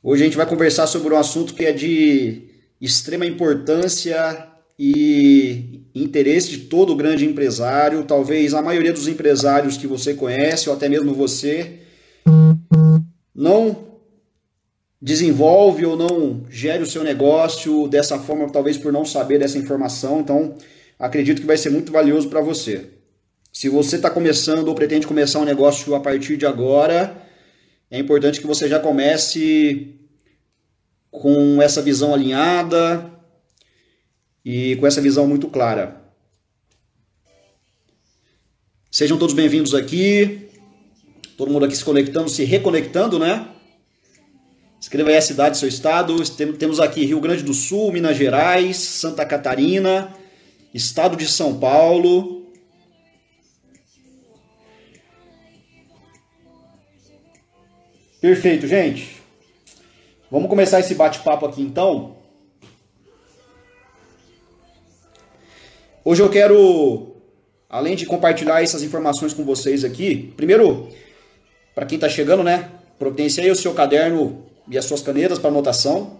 Hoje a gente vai conversar sobre um assunto que é de extrema importância e interesse de todo grande empresário, talvez a maioria dos empresários que você conhece ou até mesmo você não desenvolve ou não gere o seu negócio dessa forma, talvez por não saber dessa informação. Então, acredito que vai ser muito valioso para você. Se você está começando ou pretende começar um negócio a partir de agora, é importante que você já comece com essa visão alinhada e com essa visão muito clara. Sejam todos bem-vindos aqui. Todo mundo aqui se conectando, se reconectando, né? Escreva aí a cidade, seu estado. Temos aqui Rio Grande do Sul, Minas Gerais, Santa Catarina, Estado de São Paulo, Perfeito, gente. Vamos começar esse bate-papo aqui então. Hoje eu quero, além de compartilhar essas informações com vocês aqui, primeiro, para quem está chegando, né? Providenciei o seu caderno e as suas canetas para anotação.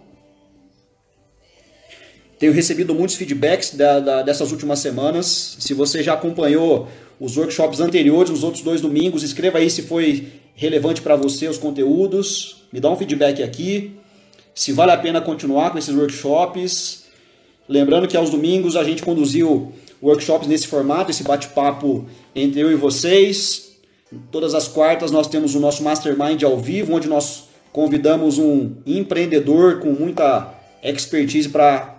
Tenho recebido muitos feedbacks da, da, dessas últimas semanas. Se você já acompanhou os workshops anteriores, nos outros dois domingos, escreva aí se foi relevante para você os conteúdos, me dá um feedback aqui, se vale a pena continuar com esses workshops. Lembrando que aos domingos a gente conduziu workshops nesse formato, esse bate-papo entre eu e vocês. Todas as quartas nós temos o nosso Mastermind ao vivo, onde nós convidamos um empreendedor com muita expertise para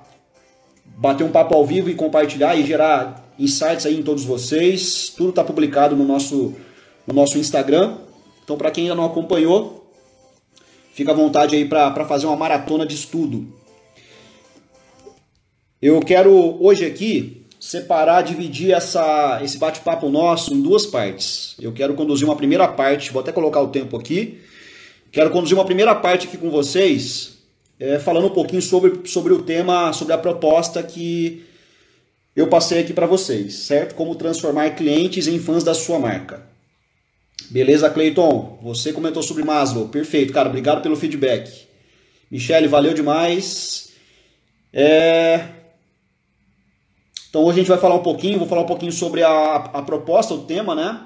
bater um papo ao vivo e compartilhar e gerar insights aí em todos vocês. Tudo está publicado no nosso, no nosso Instagram. Então, para quem ainda não acompanhou, fica à vontade aí para fazer uma maratona de estudo. Eu quero hoje aqui separar, dividir essa, esse bate-papo nosso em duas partes. Eu quero conduzir uma primeira parte, vou até colocar o tempo aqui. Quero conduzir uma primeira parte aqui com vocês, é, falando um pouquinho sobre, sobre o tema, sobre a proposta que eu passei aqui para vocês, certo? Como transformar clientes em fãs da sua marca. Beleza, Cleiton? Você comentou sobre Maslow. Perfeito, cara. Obrigado pelo feedback. Michele, valeu demais. É... Então hoje a gente vai falar um pouquinho, vou falar um pouquinho sobre a, a proposta, o tema, né?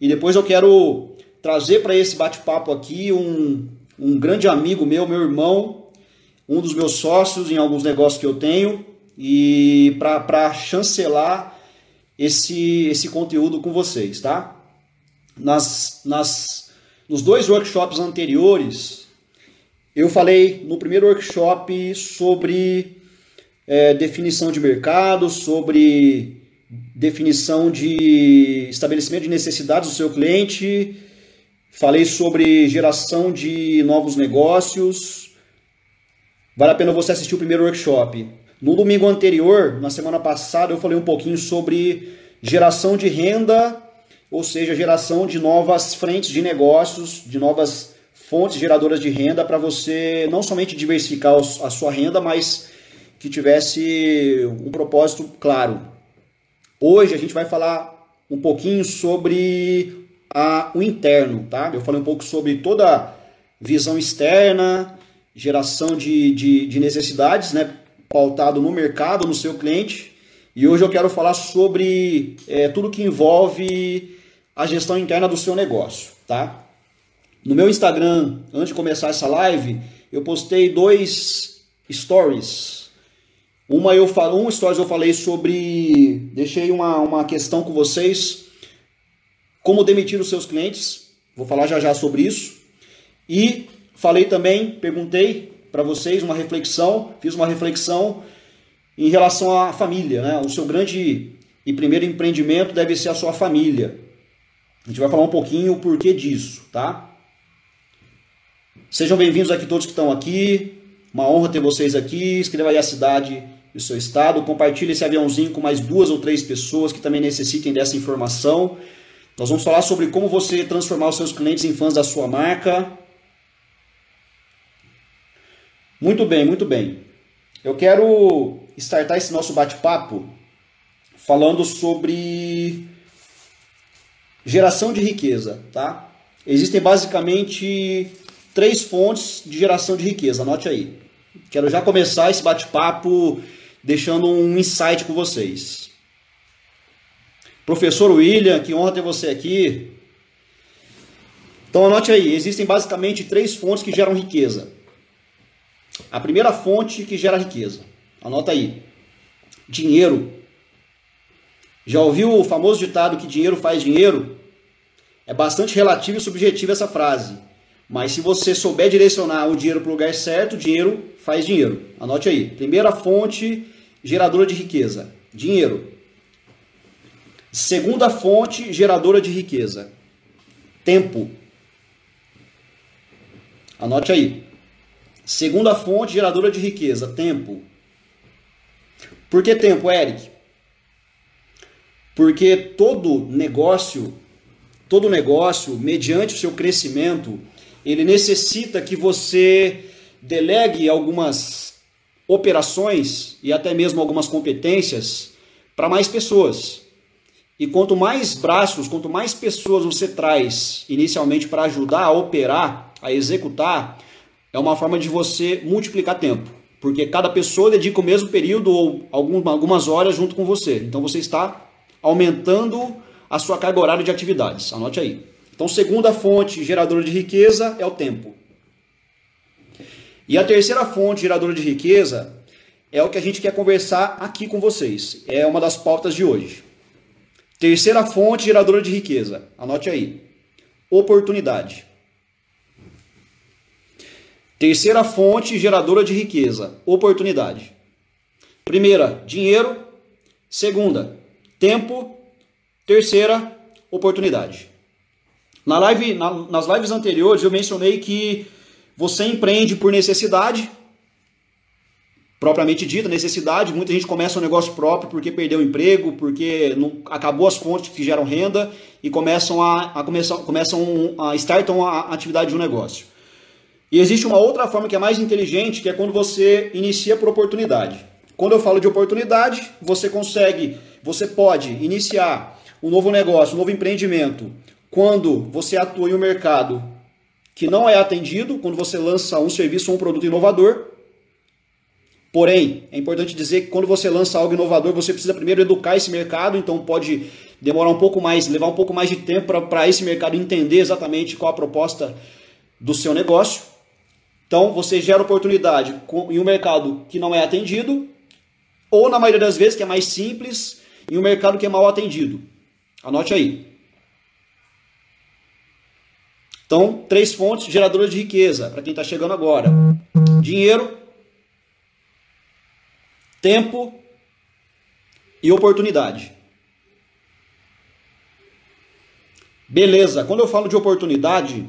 E depois eu quero trazer para esse bate-papo aqui um, um grande amigo meu, meu irmão, um dos meus sócios em alguns negócios que eu tenho, e para chancelar esse, esse conteúdo com vocês, tá? nas, nas, nos dois workshops anteriores, eu falei no primeiro workshop sobre é, definição de mercado, sobre definição de estabelecimento de necessidades do seu cliente, falei sobre geração de novos negócios. Vale a pena você assistir o primeiro workshop. No domingo anterior, na semana passada, eu falei um pouquinho sobre geração de renda ou seja, geração de novas frentes de negócios, de novas fontes geradoras de renda para você não somente diversificar a sua renda, mas que tivesse um propósito claro. Hoje a gente vai falar um pouquinho sobre a, o interno, tá? Eu falei um pouco sobre toda a visão externa, geração de, de, de necessidades, né? Pautado no mercado, no seu cliente. E hoje eu quero falar sobre é, tudo que envolve a gestão interna do seu negócio, tá? No meu Instagram, antes de começar essa live, eu postei dois stories. Uma eu falo, um stories eu falei sobre, deixei uma, uma questão com vocês, como demitir os seus clientes. Vou falar já já sobre isso. E falei também, perguntei para vocês uma reflexão, fiz uma reflexão em relação à família, né? O seu grande e primeiro empreendimento deve ser a sua família. A gente vai falar um pouquinho o porquê disso, tá? Sejam bem-vindos aqui todos que estão aqui. Uma honra ter vocês aqui. Escreva aí a cidade e o seu estado. Compartilhe esse aviãozinho com mais duas ou três pessoas que também necessitem dessa informação. Nós vamos falar sobre como você transformar os seus clientes em fãs da sua marca. Muito bem, muito bem. Eu quero startar esse nosso bate-papo falando sobre Geração de riqueza, tá? Existem basicamente três fontes de geração de riqueza. Anote aí. Quero já começar esse bate-papo deixando um insight com vocês. Professor William, que honra ter você aqui. Então anote aí, existem basicamente três fontes que geram riqueza. A primeira fonte que gera riqueza. Anota aí. Dinheiro. Já ouviu o famoso ditado que dinheiro faz dinheiro? É bastante relativo e subjetivo essa frase. Mas se você souber direcionar o dinheiro para o lugar certo, dinheiro faz dinheiro. Anote aí. Primeira fonte geradora de riqueza: dinheiro. Segunda fonte geradora de riqueza: tempo. Anote aí. Segunda fonte geradora de riqueza: tempo. Por que tempo, Eric? Porque todo negócio, todo negócio, mediante o seu crescimento, ele necessita que você delegue algumas operações e até mesmo algumas competências para mais pessoas. E quanto mais braços, quanto mais pessoas você traz inicialmente para ajudar a operar, a executar, é uma forma de você multiplicar tempo. Porque cada pessoa dedica o mesmo período ou algumas horas junto com você. Então você está aumentando a sua carga horária de atividades. Anote aí. Então, segunda fonte geradora de riqueza é o tempo. E a terceira fonte geradora de riqueza é o que a gente quer conversar aqui com vocês. É uma das pautas de hoje. Terceira fonte geradora de riqueza. Anote aí. Oportunidade. Terceira fonte geradora de riqueza. Oportunidade. Primeira, dinheiro. Segunda, tempo. Terceira, oportunidade. Na live, na, nas lives anteriores eu mencionei que você empreende por necessidade, propriamente dita, necessidade. Muita gente começa um negócio próprio porque perdeu o emprego, porque não, acabou as fontes que geram renda e começam a, a começam, começam a startam a atividade de um negócio. E existe uma outra forma que é mais inteligente, que é quando você inicia por oportunidade. Quando eu falo de oportunidade, você consegue, você pode iniciar um novo negócio, um novo empreendimento quando você atua em um mercado que não é atendido, quando você lança um serviço ou um produto inovador. Porém, é importante dizer que quando você lança algo inovador, você precisa primeiro educar esse mercado, então pode demorar um pouco mais, levar um pouco mais de tempo para esse mercado entender exatamente qual a proposta do seu negócio. Então, você gera oportunidade em um mercado que não é atendido, ou na maioria das vezes, que é mais simples, em um mercado que é mal atendido. Anote aí. Então, três fontes geradoras de riqueza, para quem está chegando agora: dinheiro, tempo e oportunidade. Beleza, quando eu falo de oportunidade,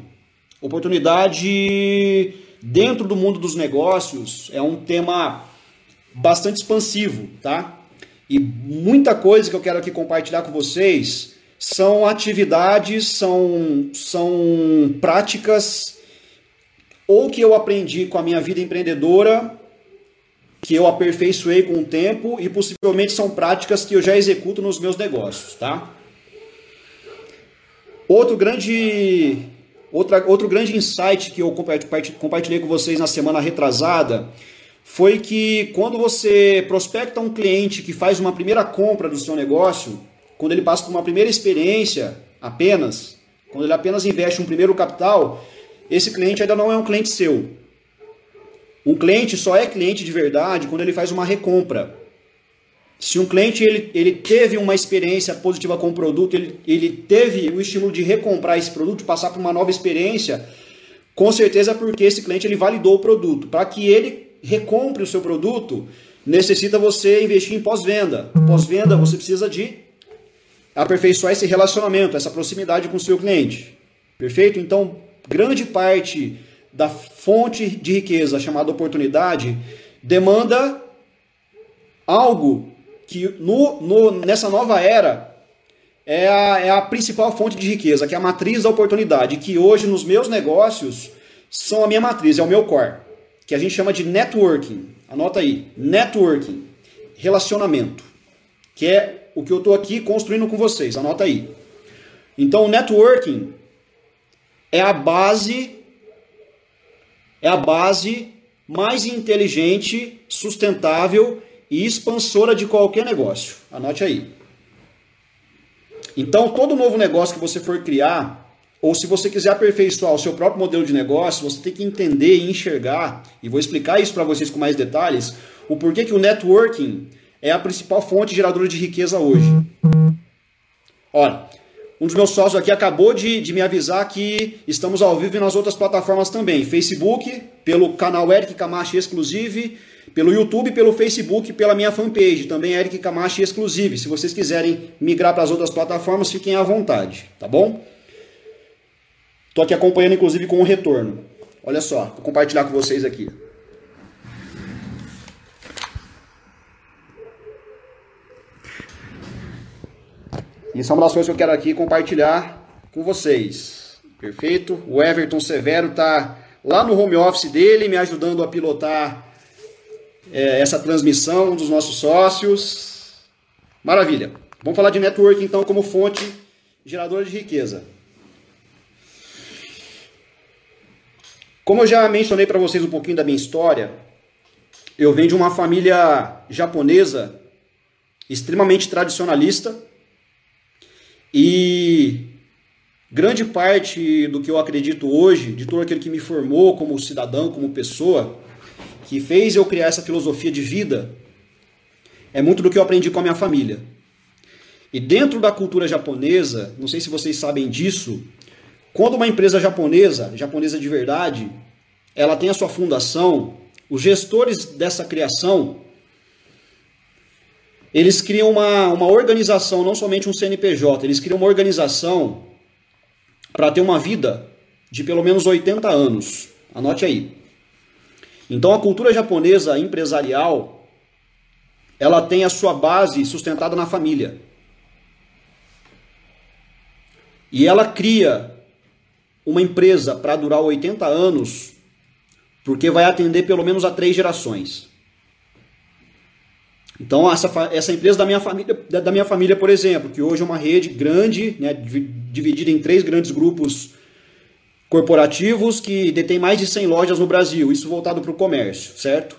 oportunidade dentro do mundo dos negócios é um tema bastante expansivo, tá? E muita coisa que eu quero aqui compartilhar com vocês são atividades, são, são práticas ou que eu aprendi com a minha vida empreendedora, que eu aperfeiçoei com o tempo e possivelmente são práticas que eu já executo nos meus negócios, tá? Outro grande, outra, outro grande insight que eu compartilhei com vocês na semana retrasada foi que quando você prospecta um cliente que faz uma primeira compra do seu negócio, quando ele passa por uma primeira experiência apenas, quando ele apenas investe um primeiro capital, esse cliente ainda não é um cliente seu. Um cliente só é cliente de verdade quando ele faz uma recompra. Se um cliente ele, ele teve uma experiência positiva com o produto, ele, ele teve o estímulo de recomprar esse produto, passar por uma nova experiência, com certeza porque esse cliente ele validou o produto. Para que ele recompre o seu produto, necessita você investir em pós-venda. Pós-venda você precisa de aperfeiçoar esse relacionamento, essa proximidade com o seu cliente. Perfeito? Então, grande parte da fonte de riqueza chamada oportunidade demanda algo que no, no, nessa nova era é a, é a principal fonte de riqueza, que é a matriz da oportunidade, que hoje nos meus negócios são a minha matriz, é o meu core, que a gente chama de networking. Anota aí, networking, relacionamento, que é o que eu estou aqui construindo com vocês. Anota aí. Então, o networking é a base é a base mais inteligente, sustentável e expansora de qualquer negócio. Anote aí. Então, todo novo negócio que você for criar, ou se você quiser aperfeiçoar o seu próprio modelo de negócio, você tem que entender e enxergar, e vou explicar isso para vocês com mais detalhes, o porquê que o networking é a principal fonte geradora de riqueza hoje. Olha, um dos meus sócios aqui acabou de, de, me avisar que estamos ao vivo nas outras plataformas também. Facebook, pelo canal Eric Camacho Exclusive, pelo YouTube, pelo Facebook, pela minha fanpage, também Eric Camacho Exclusive. Se vocês quiserem migrar para as outras plataformas, fiquem à vontade, tá bom? Estou aqui acompanhando, inclusive, com o retorno. Olha só, vou compartilhar com vocês aqui. Isso é uma das coisas que eu quero aqui compartilhar com vocês. Perfeito? O Everton Severo está lá no home office dele, me ajudando a pilotar é, essa transmissão dos nossos sócios. Maravilha. Vamos falar de network então como fonte geradora de riqueza. Como eu já mencionei para vocês um pouquinho da minha história, eu venho de uma família japonesa extremamente tradicionalista e grande parte do que eu acredito hoje, de todo aquele que me formou como cidadão, como pessoa, que fez eu criar essa filosofia de vida, é muito do que eu aprendi com a minha família. E dentro da cultura japonesa, não sei se vocês sabem disso, quando uma empresa japonesa, japonesa de verdade, ela tem a sua fundação, os gestores dessa criação, eles criam uma, uma organização, não somente um CNPJ, eles criam uma organização para ter uma vida de pelo menos 80 anos. Anote aí. Então a cultura japonesa empresarial, ela tem a sua base sustentada na família. E ela cria uma empresa para durar 80 anos, porque vai atender pelo menos a três gerações. Então, essa, essa empresa da minha, família, da minha família, por exemplo, que hoje é uma rede grande, né, dividida em três grandes grupos corporativos que detém mais de 100 lojas no Brasil, isso voltado para o comércio, certo?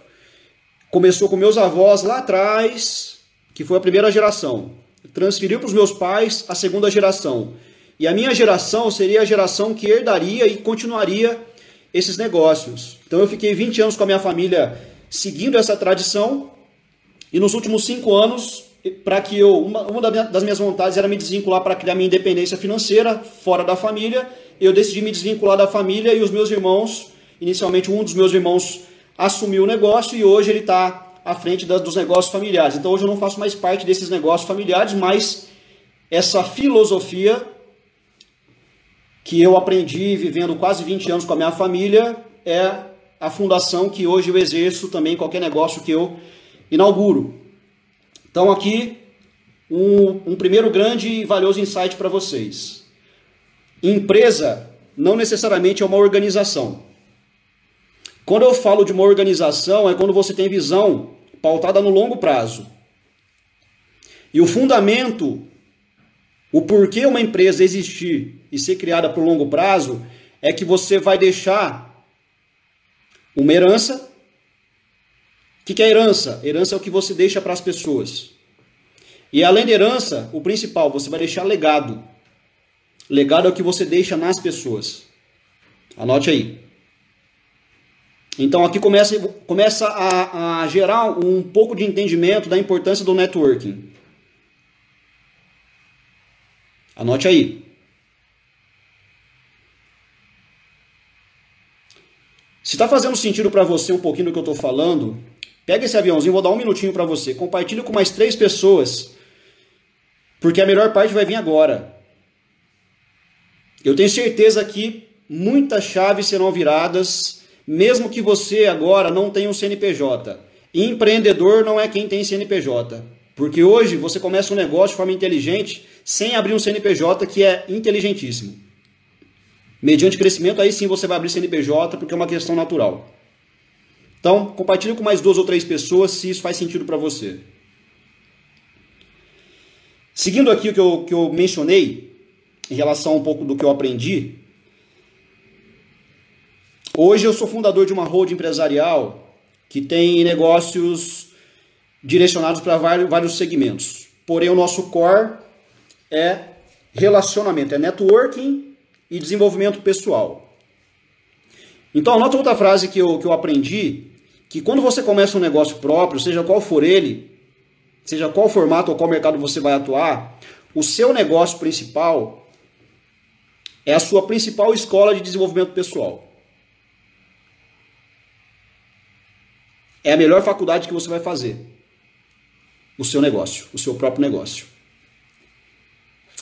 Começou com meus avós lá atrás, que foi a primeira geração. Transferiu para os meus pais a segunda geração. E a minha geração seria a geração que herdaria e continuaria esses negócios. Então eu fiquei 20 anos com a minha família seguindo essa tradição e nos últimos cinco anos, para que eu, uma, uma das minhas vontades era me desvincular para criar minha independência financeira fora da família. Eu decidi me desvincular da família e os meus irmãos, inicialmente um dos meus irmãos assumiu o negócio e hoje ele está à frente dos negócios familiares. Então hoje eu não faço mais parte desses negócios familiares, mas essa filosofia que eu aprendi vivendo quase 20 anos com a minha família é a fundação que hoje eu exerço também em qualquer negócio que eu inauguro. Então, aqui, um, um primeiro grande e valioso insight para vocês. Empresa não necessariamente é uma organização. Quando eu falo de uma organização, é quando você tem visão pautada no longo prazo. E o fundamento, o porquê uma empresa existir e ser criada por longo prazo, é que você vai deixar uma herança o que é herança? Herança é o que você deixa para as pessoas. E além de herança, o principal, você vai deixar legado. Legado é o que você deixa nas pessoas. Anote aí. Então aqui começa, começa a, a gerar um pouco de entendimento da importância do networking. Anote aí. Se está fazendo sentido para você um pouquinho do que eu estou falando, Pega esse aviãozinho, vou dar um minutinho para você. Compartilhe com mais três pessoas, porque a melhor parte vai vir agora. Eu tenho certeza que muitas chaves serão viradas, mesmo que você agora não tenha um CNPJ. Empreendedor não é quem tem CNPJ. Porque hoje você começa um negócio de forma inteligente sem abrir um CNPJ que é inteligentíssimo. Mediante crescimento, aí sim você vai abrir CNPJ porque é uma questão natural. Então, compartilhe com mais duas ou três pessoas se isso faz sentido para você. Seguindo aqui o que eu, que eu mencionei, em relação a um pouco do que eu aprendi, Hoje eu sou fundador de uma holding empresarial que tem negócios direcionados para vários segmentos. Porém, o nosso core é relacionamento, é networking e desenvolvimento pessoal. Então, anota outra frase que eu, que eu aprendi, que quando você começa um negócio próprio, seja qual for ele, seja qual formato ou qual mercado você vai atuar, o seu negócio principal é a sua principal escola de desenvolvimento pessoal. É a melhor faculdade que você vai fazer. O seu negócio, o seu próprio negócio.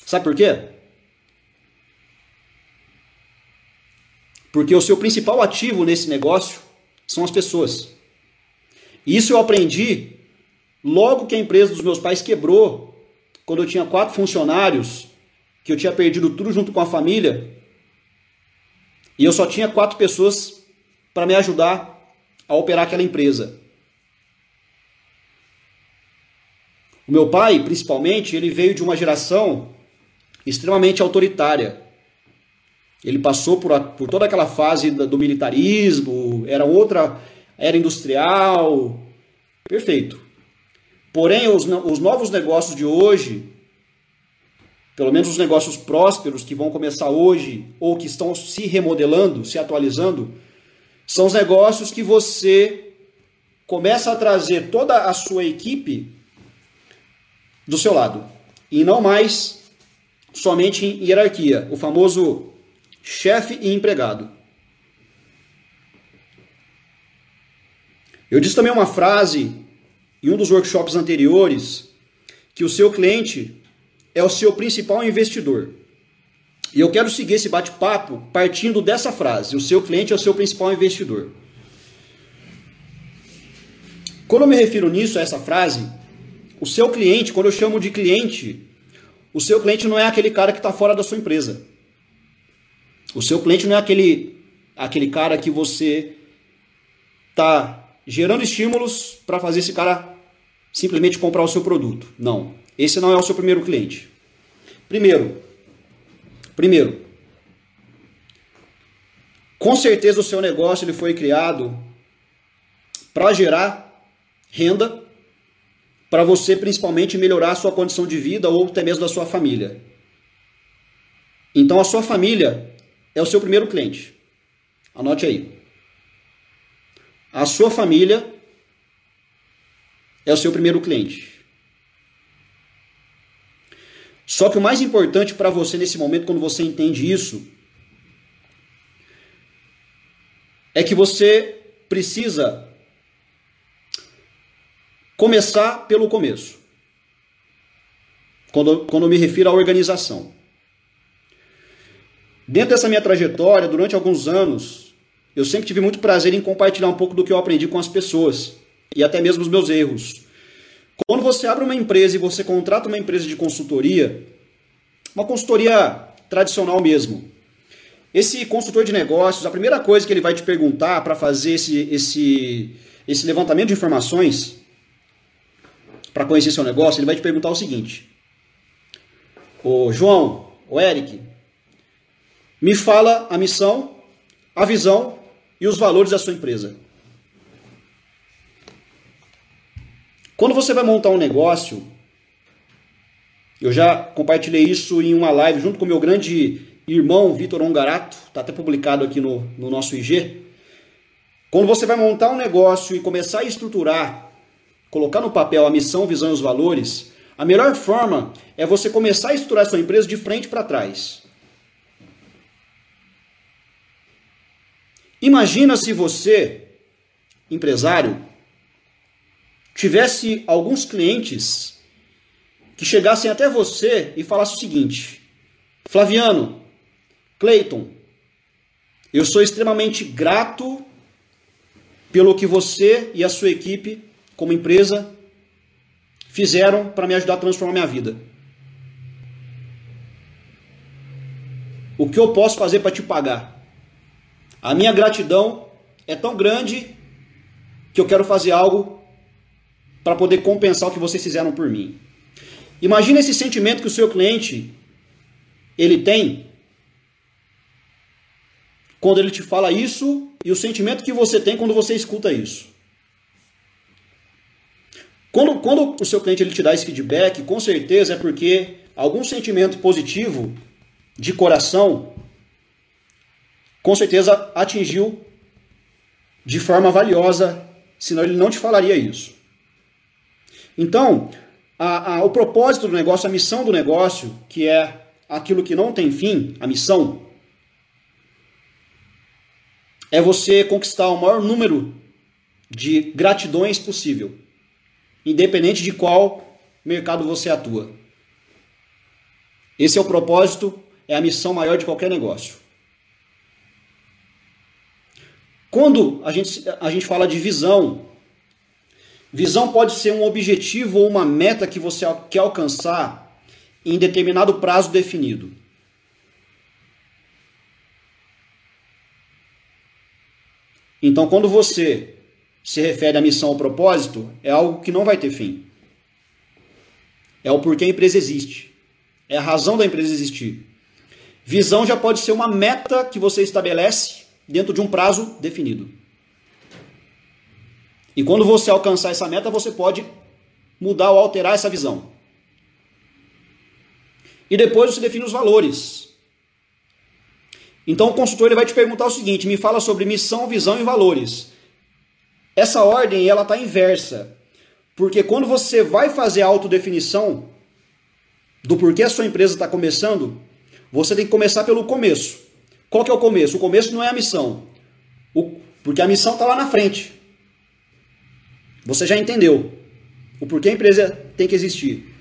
Sabe por quê? Porque o seu principal ativo nesse negócio são as pessoas. Isso eu aprendi logo que a empresa dos meus pais quebrou, quando eu tinha quatro funcionários, que eu tinha perdido tudo junto com a família, e eu só tinha quatro pessoas para me ajudar a operar aquela empresa. O meu pai, principalmente, ele veio de uma geração extremamente autoritária. Ele passou por, a, por toda aquela fase do militarismo, era outra era industrial, perfeito. Porém, os, os novos negócios de hoje, pelo menos os negócios prósperos que vão começar hoje ou que estão se remodelando, se atualizando, são os negócios que você começa a trazer toda a sua equipe do seu lado e não mais somente em hierarquia, o famoso chefe e empregado. Eu disse também uma frase em um dos workshops anteriores que o seu cliente é o seu principal investidor. E eu quero seguir esse bate-papo partindo dessa frase: o seu cliente é o seu principal investidor. Quando eu me refiro nisso, a essa frase, o seu cliente, quando eu chamo de cliente, o seu cliente não é aquele cara que está fora da sua empresa. O seu cliente não é aquele, aquele cara que você está gerando estímulos para fazer esse cara simplesmente comprar o seu produto. Não. Esse não é o seu primeiro cliente. Primeiro, Primeiro, com certeza o seu negócio ele foi criado para gerar renda para você principalmente melhorar a sua condição de vida ou até mesmo da sua família. Então a sua família é o seu primeiro cliente. Anote aí. A sua família é o seu primeiro cliente. Só que o mais importante para você nesse momento, quando você entende isso, é que você precisa começar pelo começo. Quando, quando eu me refiro à organização. Dentro dessa minha trajetória, durante alguns anos, eu sempre tive muito prazer em compartilhar um pouco do que eu aprendi com as pessoas e até mesmo os meus erros. Quando você abre uma empresa e você contrata uma empresa de consultoria, uma consultoria tradicional mesmo, esse consultor de negócios, a primeira coisa que ele vai te perguntar para fazer esse, esse, esse levantamento de informações, para conhecer seu negócio, ele vai te perguntar o seguinte: Ô João, o Eric, me fala a missão, a visão e os valores da sua empresa. Quando você vai montar um negócio, eu já compartilhei isso em uma live junto com meu grande irmão Vitor Ongarato, está até publicado aqui no, no nosso IG. Quando você vai montar um negócio e começar a estruturar, colocar no papel a missão, visão e os valores, a melhor forma é você começar a estruturar sua empresa de frente para trás. Imagina se você, empresário, tivesse alguns clientes que chegassem até você e falassem o seguinte: Flaviano, Cleiton, eu sou extremamente grato pelo que você e a sua equipe, como empresa, fizeram para me ajudar a transformar minha vida. O que eu posso fazer para te pagar? A minha gratidão é tão grande que eu quero fazer algo para poder compensar o que vocês fizeram por mim. Imagina esse sentimento que o seu cliente ele tem quando ele te fala isso e o sentimento que você tem quando você escuta isso. Quando, quando o seu cliente ele te dá esse feedback, com certeza é porque algum sentimento positivo de coração, com certeza atingiu de forma valiosa, senão ele não te falaria isso. Então, a, a, o propósito do negócio, a missão do negócio, que é aquilo que não tem fim, a missão, é você conquistar o maior número de gratidões possível, independente de qual mercado você atua. Esse é o propósito, é a missão maior de qualquer negócio. Quando a gente, a gente fala de visão, visão pode ser um objetivo ou uma meta que você quer alcançar em determinado prazo definido. Então, quando você se refere à missão ou propósito, é algo que não vai ter fim. É o porquê a empresa existe. É a razão da empresa existir. Visão já pode ser uma meta que você estabelece dentro de um prazo definido. E quando você alcançar essa meta, você pode mudar ou alterar essa visão. E depois você define os valores. Então o consultor ele vai te perguntar o seguinte: me fala sobre missão, visão e valores. Essa ordem ela está inversa, porque quando você vai fazer a autodefinição do porquê a sua empresa está começando, você tem que começar pelo começo. Qual que é o começo? O começo não é a missão, o, porque a missão está lá na frente. Você já entendeu o porquê a empresa tem que existir.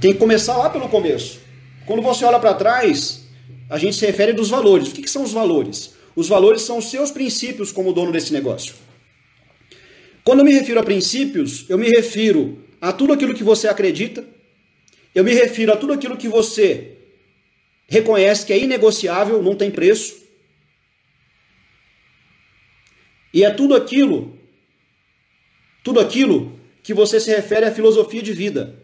Tem que começar lá pelo começo. Quando você olha para trás, a gente se refere dos valores. O que, que são os valores? Os valores são os seus princípios como dono desse negócio. Quando eu me refiro a princípios, eu me refiro a tudo aquilo que você acredita, eu me refiro a tudo aquilo que você reconhece que é inegociável, não tem preço. E é tudo aquilo, tudo aquilo que você se refere à filosofia de vida.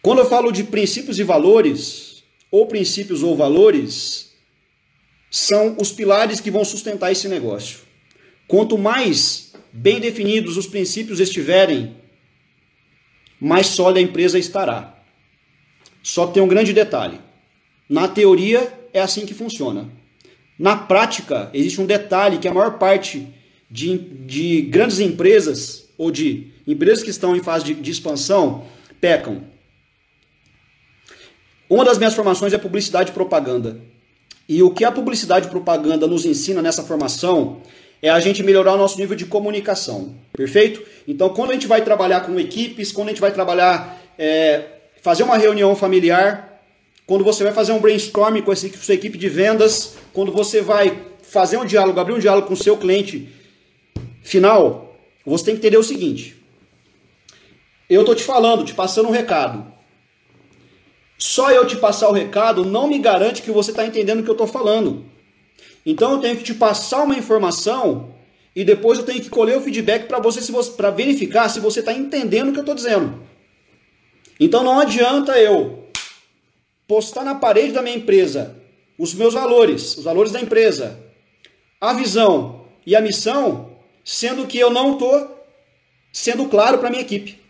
Quando eu falo de princípios e valores, ou princípios ou valores, são os pilares que vão sustentar esse negócio. Quanto mais bem definidos os princípios estiverem, mais sólida a empresa estará. Só que tem um grande detalhe. Na teoria é assim que funciona. Na prática, existe um detalhe que a maior parte de, de grandes empresas ou de empresas que estão em fase de, de expansão pecam. Uma das minhas formações é publicidade e propaganda. E o que a publicidade e propaganda nos ensina nessa formação é a gente melhorar o nosso nível de comunicação. Perfeito? Então, quando a gente vai trabalhar com equipes, quando a gente vai trabalhar, é, fazer uma reunião familiar, quando você vai fazer um brainstorming com a sua equipe de vendas, quando você vai fazer um diálogo, abrir um diálogo com o seu cliente final, você tem que entender o seguinte. Eu estou te falando, te passando um recado. Só eu te passar o recado não me garante que você está entendendo o que eu estou falando. Então eu tenho que te passar uma informação e depois eu tenho que colher o feedback para você, você para verificar se você está entendendo o que eu estou dizendo. Então não adianta eu postar na parede da minha empresa os meus valores, os valores da empresa, a visão e a missão, sendo que eu não estou sendo claro para a minha equipe.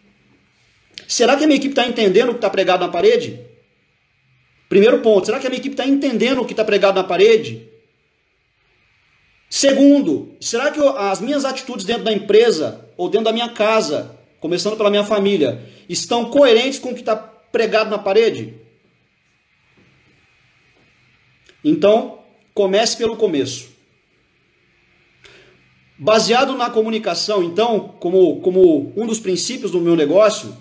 Será que a minha equipe está entendendo o que está pregado na parede? Primeiro ponto, será que a minha equipe está entendendo o que está pregado na parede? Segundo, será que as minhas atitudes dentro da empresa ou dentro da minha casa, começando pela minha família, estão coerentes com o que está pregado na parede? Então, comece pelo começo. Baseado na comunicação, então, como, como um dos princípios do meu negócio,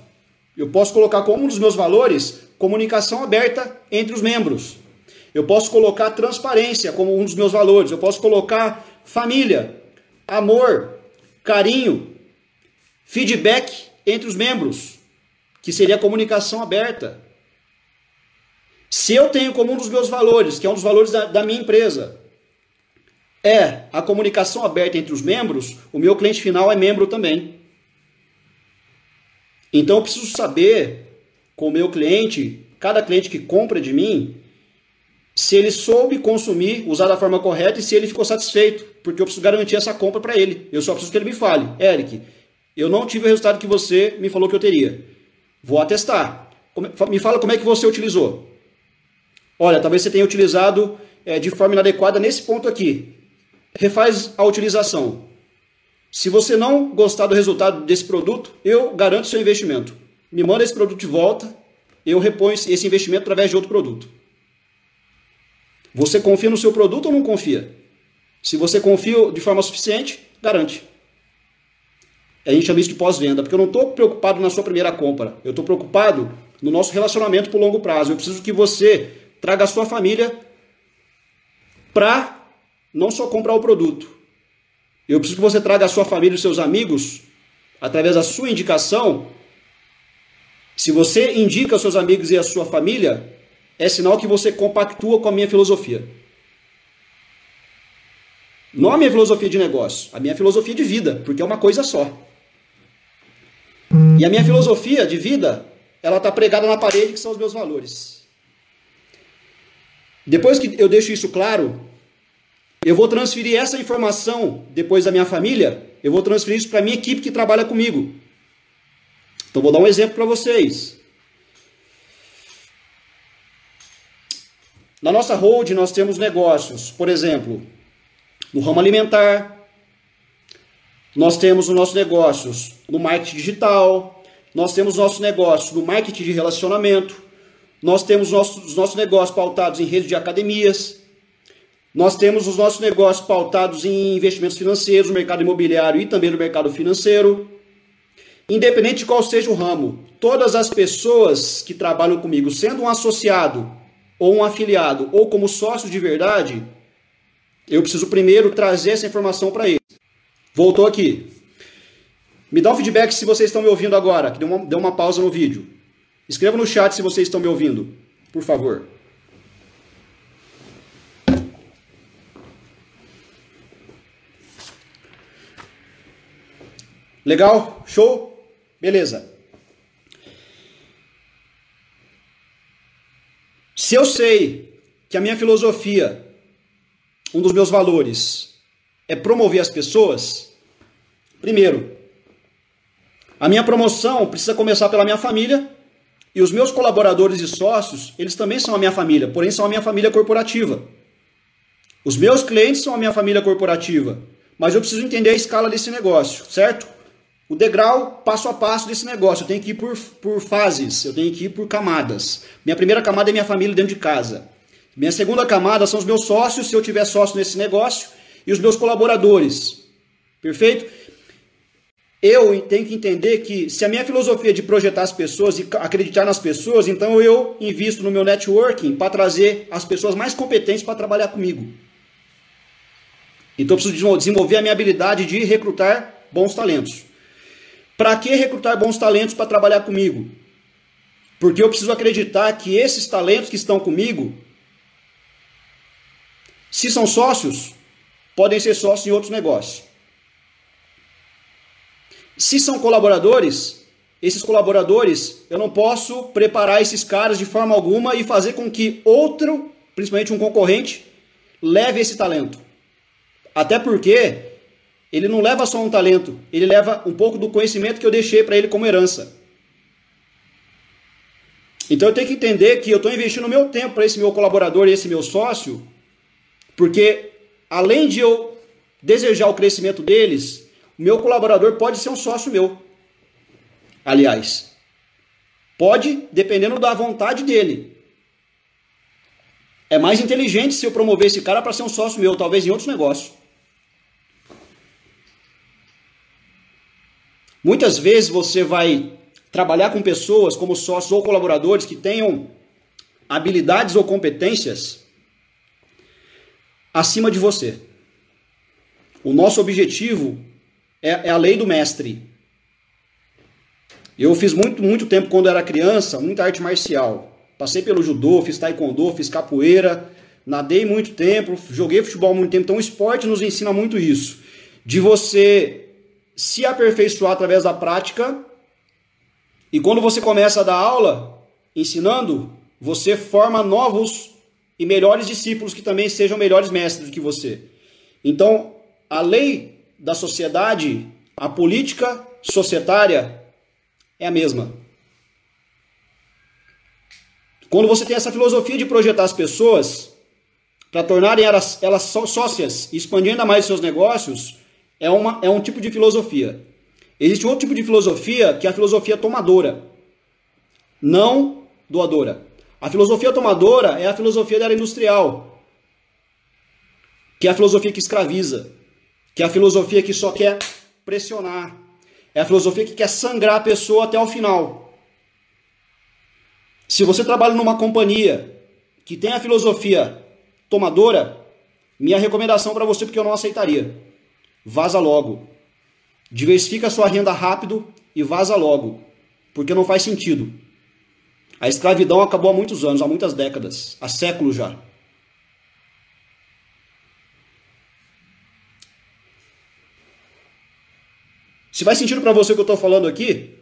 eu posso colocar como um dos meus valores comunicação aberta entre os membros. Eu posso colocar transparência como um dos meus valores. Eu posso colocar família, amor, carinho, feedback entre os membros, que seria comunicação aberta. Se eu tenho como um dos meus valores, que é um dos valores da, da minha empresa, é a comunicação aberta entre os membros, o meu cliente final é membro também. Então eu preciso saber com o meu cliente, cada cliente que compra de mim, se ele soube consumir, usar da forma correta e se ele ficou satisfeito, porque eu preciso garantir essa compra para ele. Eu só preciso que ele me fale, Eric, eu não tive o resultado que você me falou que eu teria. Vou atestar. Me fala como é que você utilizou. Olha, talvez você tenha utilizado é, de forma inadequada nesse ponto aqui. Refaz a utilização. Se você não gostar do resultado desse produto, eu garanto seu investimento. Me manda esse produto de volta, eu reponho esse investimento através de outro produto. Você confia no seu produto ou não confia? Se você confia de forma suficiente, garante. A gente chama isso de pós-venda, porque eu não estou preocupado na sua primeira compra. Eu estou preocupado no nosso relacionamento por longo prazo. Eu preciso que você traga a sua família para não só comprar o produto. Eu preciso que você traga a sua família e os seus amigos, através da sua indicação. Se você indica os seus amigos e a sua família, é sinal que você compactua com a minha filosofia. Não a minha filosofia de negócio, a minha filosofia de vida, porque é uma coisa só. E a minha filosofia de vida, ela está pregada na parede, que são os meus valores. Depois que eu deixo isso claro, eu vou transferir essa informação depois da minha família, eu vou transferir isso para a minha equipe que trabalha comigo. Então vou dar um exemplo para vocês. Na nossa hold nós temos negócios, por exemplo, no ramo alimentar, nós temos os nossos negócios no marketing digital, nós temos nossos negócios no marketing de relacionamento, nós temos nossos, os nossos negócios pautados em rede de academias, nós temos os nossos negócios pautados em investimentos financeiros, no mercado imobiliário e também no mercado financeiro. Independente de qual seja o ramo, todas as pessoas que trabalham comigo, sendo um associado ou um afiliado, ou como sócio de verdade, eu preciso primeiro trazer essa informação para ele. Voltou aqui. Me dá um feedback se vocês estão me ouvindo agora, que deu uma, deu uma pausa no vídeo. Escreva no chat se vocês estão me ouvindo, por favor. Legal? Show? Beleza. Se eu sei que a minha filosofia, um dos meus valores, é promover as pessoas, primeiro, a minha promoção precisa começar pela minha família e os meus colaboradores e sócios, eles também são a minha família, porém são a minha família corporativa. Os meus clientes são a minha família corporativa, mas eu preciso entender a escala desse negócio, certo? O degrau passo a passo desse negócio. Eu tenho que ir por, por fases, eu tenho que ir por camadas. Minha primeira camada é minha família dentro de casa. Minha segunda camada são os meus sócios, se eu tiver sócio nesse negócio, e os meus colaboradores. Perfeito? Eu tenho que entender que se a minha filosofia é de projetar as pessoas e acreditar nas pessoas, então eu invisto no meu networking para trazer as pessoas mais competentes para trabalhar comigo. Então eu preciso desenvolver a minha habilidade de recrutar bons talentos. Para que recrutar bons talentos para trabalhar comigo? Porque eu preciso acreditar que esses talentos que estão comigo, se são sócios, podem ser sócios em outros negócios. Se são colaboradores, esses colaboradores, eu não posso preparar esses caras de forma alguma e fazer com que outro, principalmente um concorrente, leve esse talento. Até porque ele não leva só um talento, ele leva um pouco do conhecimento que eu deixei para ele como herança. Então eu tenho que entender que eu estou investindo meu tempo para esse meu colaborador e esse meu sócio, porque além de eu desejar o crescimento deles, o meu colaborador pode ser um sócio meu. Aliás, pode, dependendo da vontade dele. É mais inteligente se eu promover esse cara para ser um sócio meu, talvez em outros negócios. Muitas vezes você vai trabalhar com pessoas como sócios ou colaboradores que tenham habilidades ou competências acima de você. O nosso objetivo é, é a lei do mestre. Eu fiz muito, muito tempo quando era criança, muita arte marcial. Passei pelo judô, fiz taekwondo, fiz capoeira, nadei muito tempo, joguei futebol muito tempo. Então o esporte nos ensina muito isso. De você se aperfeiçoar através da prática. E quando você começa a dar aula, ensinando, você forma novos e melhores discípulos que também sejam melhores mestres do que você. Então, a lei da sociedade, a política societária é a mesma. Quando você tem essa filosofia de projetar as pessoas para tornarem elas, elas sócias e expandir ainda mais seus negócios, é, uma, é um tipo de filosofia. Existe outro tipo de filosofia que é a filosofia tomadora, não doadora. A filosofia tomadora é a filosofia da era industrial, que é a filosofia que escraviza, que é a filosofia que só quer pressionar, é a filosofia que quer sangrar a pessoa até o final. Se você trabalha numa companhia que tem a filosofia tomadora, minha recomendação para você, porque eu não aceitaria, vaza logo. Diversifica sua renda rápido e vaza logo, porque não faz sentido. A escravidão acabou há muitos anos, há muitas décadas, há séculos já. Se faz sentido para você o que eu estou falando aqui,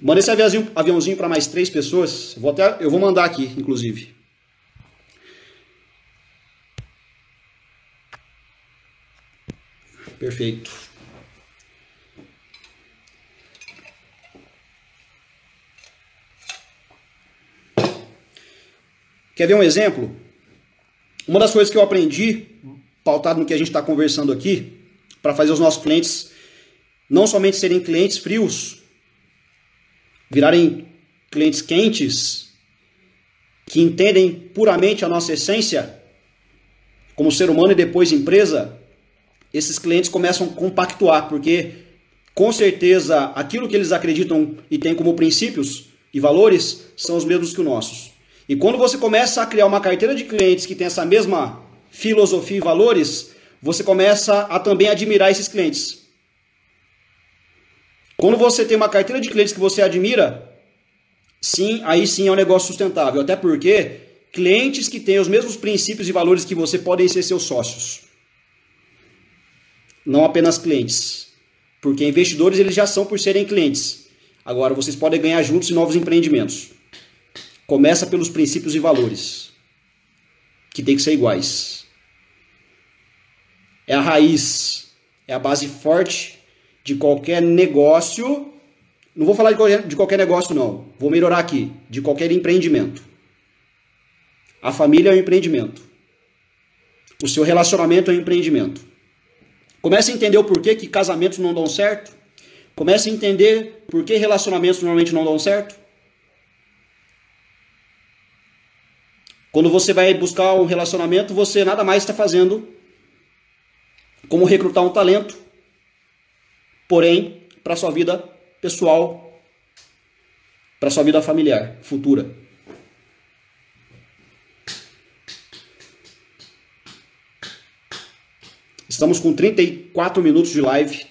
manda esse aviãozinho, aviãozinho para mais três pessoas. Vou até, eu vou mandar aqui, inclusive. Perfeito. Quer ver um exemplo? Uma das coisas que eu aprendi, pautado no que a gente está conversando aqui, para fazer os nossos clientes não somente serem clientes frios, virarem clientes quentes, que entendem puramente a nossa essência como ser humano e depois empresa, esses clientes começam a compactuar, porque com certeza aquilo que eles acreditam e têm como princípios e valores são os mesmos que os nossos. E quando você começa a criar uma carteira de clientes que tem essa mesma filosofia e valores, você começa a também admirar esses clientes. Quando você tem uma carteira de clientes que você admira, sim, aí sim é um negócio sustentável. Até porque clientes que têm os mesmos princípios e valores que você podem ser seus sócios. Não apenas clientes. Porque investidores eles já são por serem clientes. Agora vocês podem ganhar juntos em novos empreendimentos. Começa pelos princípios e valores, que tem que ser iguais. É a raiz, é a base forte de qualquer negócio. Não vou falar de qualquer, de qualquer negócio, não. Vou melhorar aqui. De qualquer empreendimento. A família é um empreendimento. O seu relacionamento é um empreendimento. Comece a entender o porquê que casamentos não dão certo. Comece a entender por que relacionamentos normalmente não dão certo. Quando você vai buscar um relacionamento, você nada mais está fazendo como recrutar um talento, porém, para sua vida pessoal, para sua vida familiar futura. Estamos com 34 minutos de live.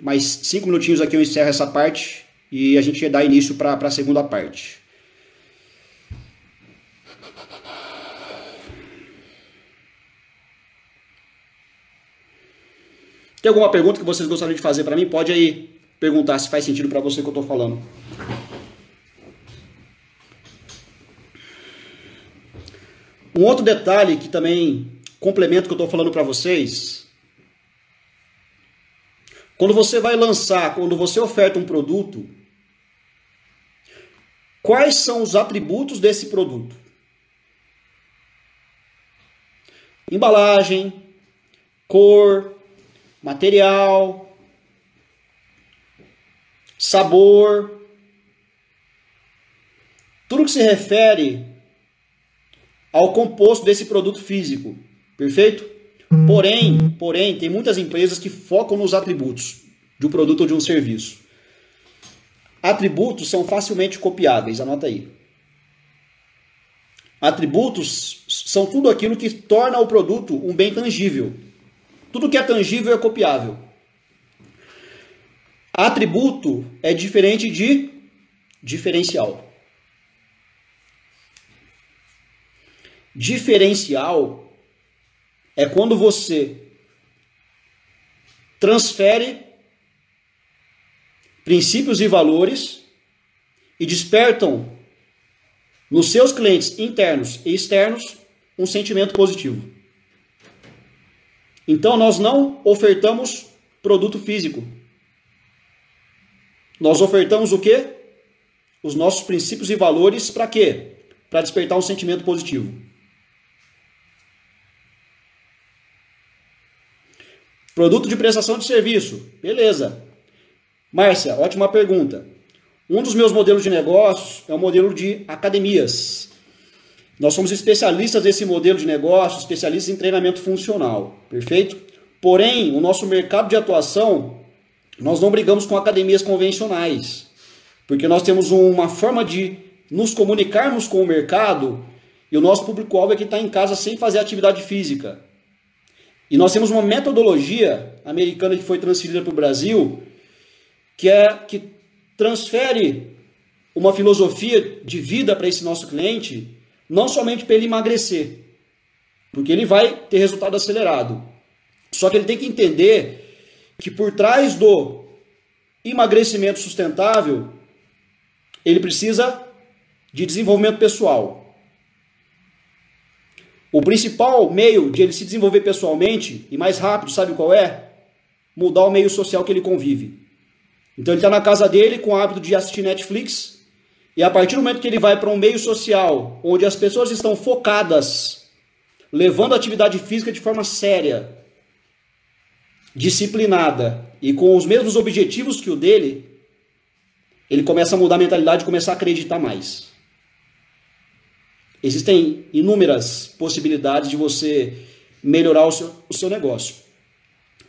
Mais 5 minutinhos aqui eu encerro essa parte e a gente dá início para a segunda parte. Tem alguma pergunta que vocês gostariam de fazer para mim? Pode aí perguntar se faz sentido para você que eu estou falando. Um outro detalhe que também complementa o que eu estou falando para vocês. Quando você vai lançar, quando você oferta um produto, quais são os atributos desse produto? Embalagem, cor, material, sabor, tudo que se refere ao composto desse produto físico, perfeito? Porém, porém, tem muitas empresas que focam nos atributos de um produto ou de um serviço. Atributos são facilmente copiáveis, anota aí. Atributos são tudo aquilo que torna o produto um bem tangível. Tudo que é tangível é copiável. Atributo é diferente de diferencial. Diferencial é quando você transfere princípios e valores e despertam nos seus clientes internos e externos um sentimento positivo. Então nós não ofertamos produto físico. Nós ofertamos o quê? Os nossos princípios e valores para quê? Para despertar um sentimento positivo. Produto de prestação de serviço. Beleza. Márcia, ótima pergunta. Um dos meus modelos de negócios é o modelo de academias. Nós somos especialistas nesse modelo de negócio, especialistas em treinamento funcional, perfeito? Porém, o nosso mercado de atuação, nós não brigamos com academias convencionais, porque nós temos uma forma de nos comunicarmos com o mercado e o nosso público-alvo é que está em casa sem fazer atividade física. E nós temos uma metodologia americana que foi transferida para o Brasil, que é que transfere uma filosofia de vida para esse nosso cliente, não somente para ele emagrecer, porque ele vai ter resultado acelerado. Só que ele tem que entender que por trás do emagrecimento sustentável, ele precisa de desenvolvimento pessoal. O principal meio de ele se desenvolver pessoalmente e mais rápido, sabe qual é? Mudar o meio social que ele convive. Então ele está na casa dele com o hábito de assistir Netflix. E a partir do momento que ele vai para um meio social onde as pessoas estão focadas, levando a atividade física de forma séria, disciplinada e com os mesmos objetivos que o dele, ele começa a mudar a mentalidade começar a acreditar mais. Existem inúmeras possibilidades de você melhorar o seu, o seu negócio.